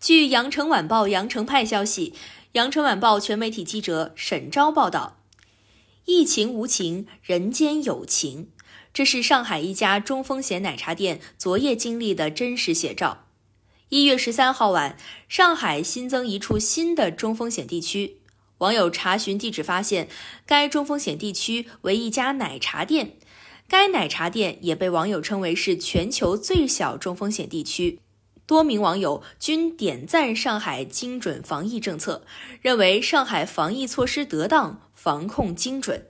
据《羊城晚报》羊城派消息，羊城晚报全媒体记者沈昭报道：“疫情无情，人间有情。”这是上海一家中风险奶茶店昨夜经历的真实写照。一月十三号晚，上海新增一处新的中风险地区。网友查询地址发现，该中风险地区为一家奶茶店。该奶茶店也被网友称为是全球最小中风险地区。多名网友均点赞上海精准防疫政策，认为上海防疫措施得当，防控精准。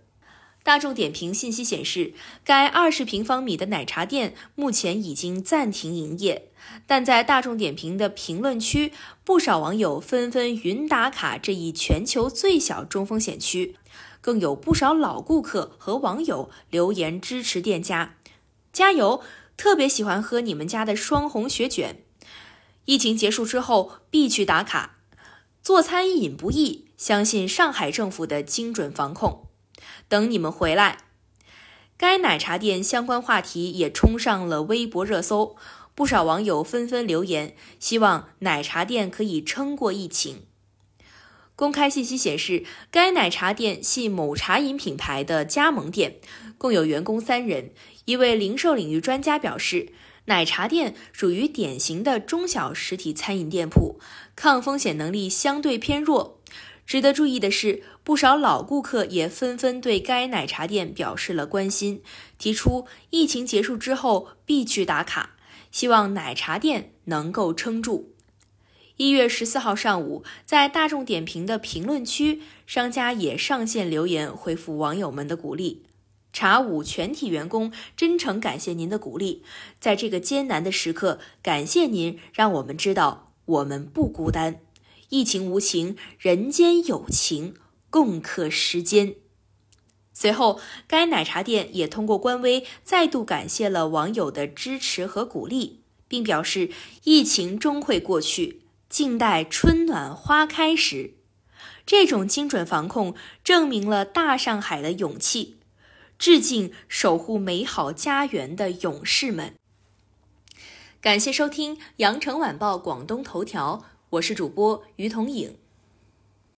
大众点评信息显示，该二十平方米的奶茶店目前已经暂停营业，但在大众点评的评论区，不少网友纷纷云打卡这一全球最小中风险区，更有不少老顾客和网友留言支持店家，加油！特别喜欢喝你们家的双红雪卷，疫情结束之后必去打卡。做餐饮不易，相信上海政府的精准防控。等你们回来，该奶茶店相关话题也冲上了微博热搜，不少网友纷纷留言，希望奶茶店可以撑过疫情。公开信息显示，该奶茶店系某茶饮品牌的加盟店，共有员工三人。一位零售领域专家表示，奶茶店属于典型的中小实体餐饮店铺，抗风险能力相对偏弱。值得注意的是，不少老顾客也纷纷对该奶茶店表示了关心，提出疫情结束之后必去打卡，希望奶茶店能够撑住。一月十四号上午，在大众点评的评论区，商家也上线留言回复网友们的鼓励。茶五全体员工真诚感谢您的鼓励，在这个艰难的时刻，感谢您让我们知道我们不孤单。疫情无情，人间有情，共克时艰。随后，该奶茶店也通过官微再度感谢了网友的支持和鼓励，并表示疫情终会过去，静待春暖花开时。这种精准防控证明了大上海的勇气，致敬守护美好家园的勇士们。感谢收听《羊城晚报广东头条》。我是主播于彤颖。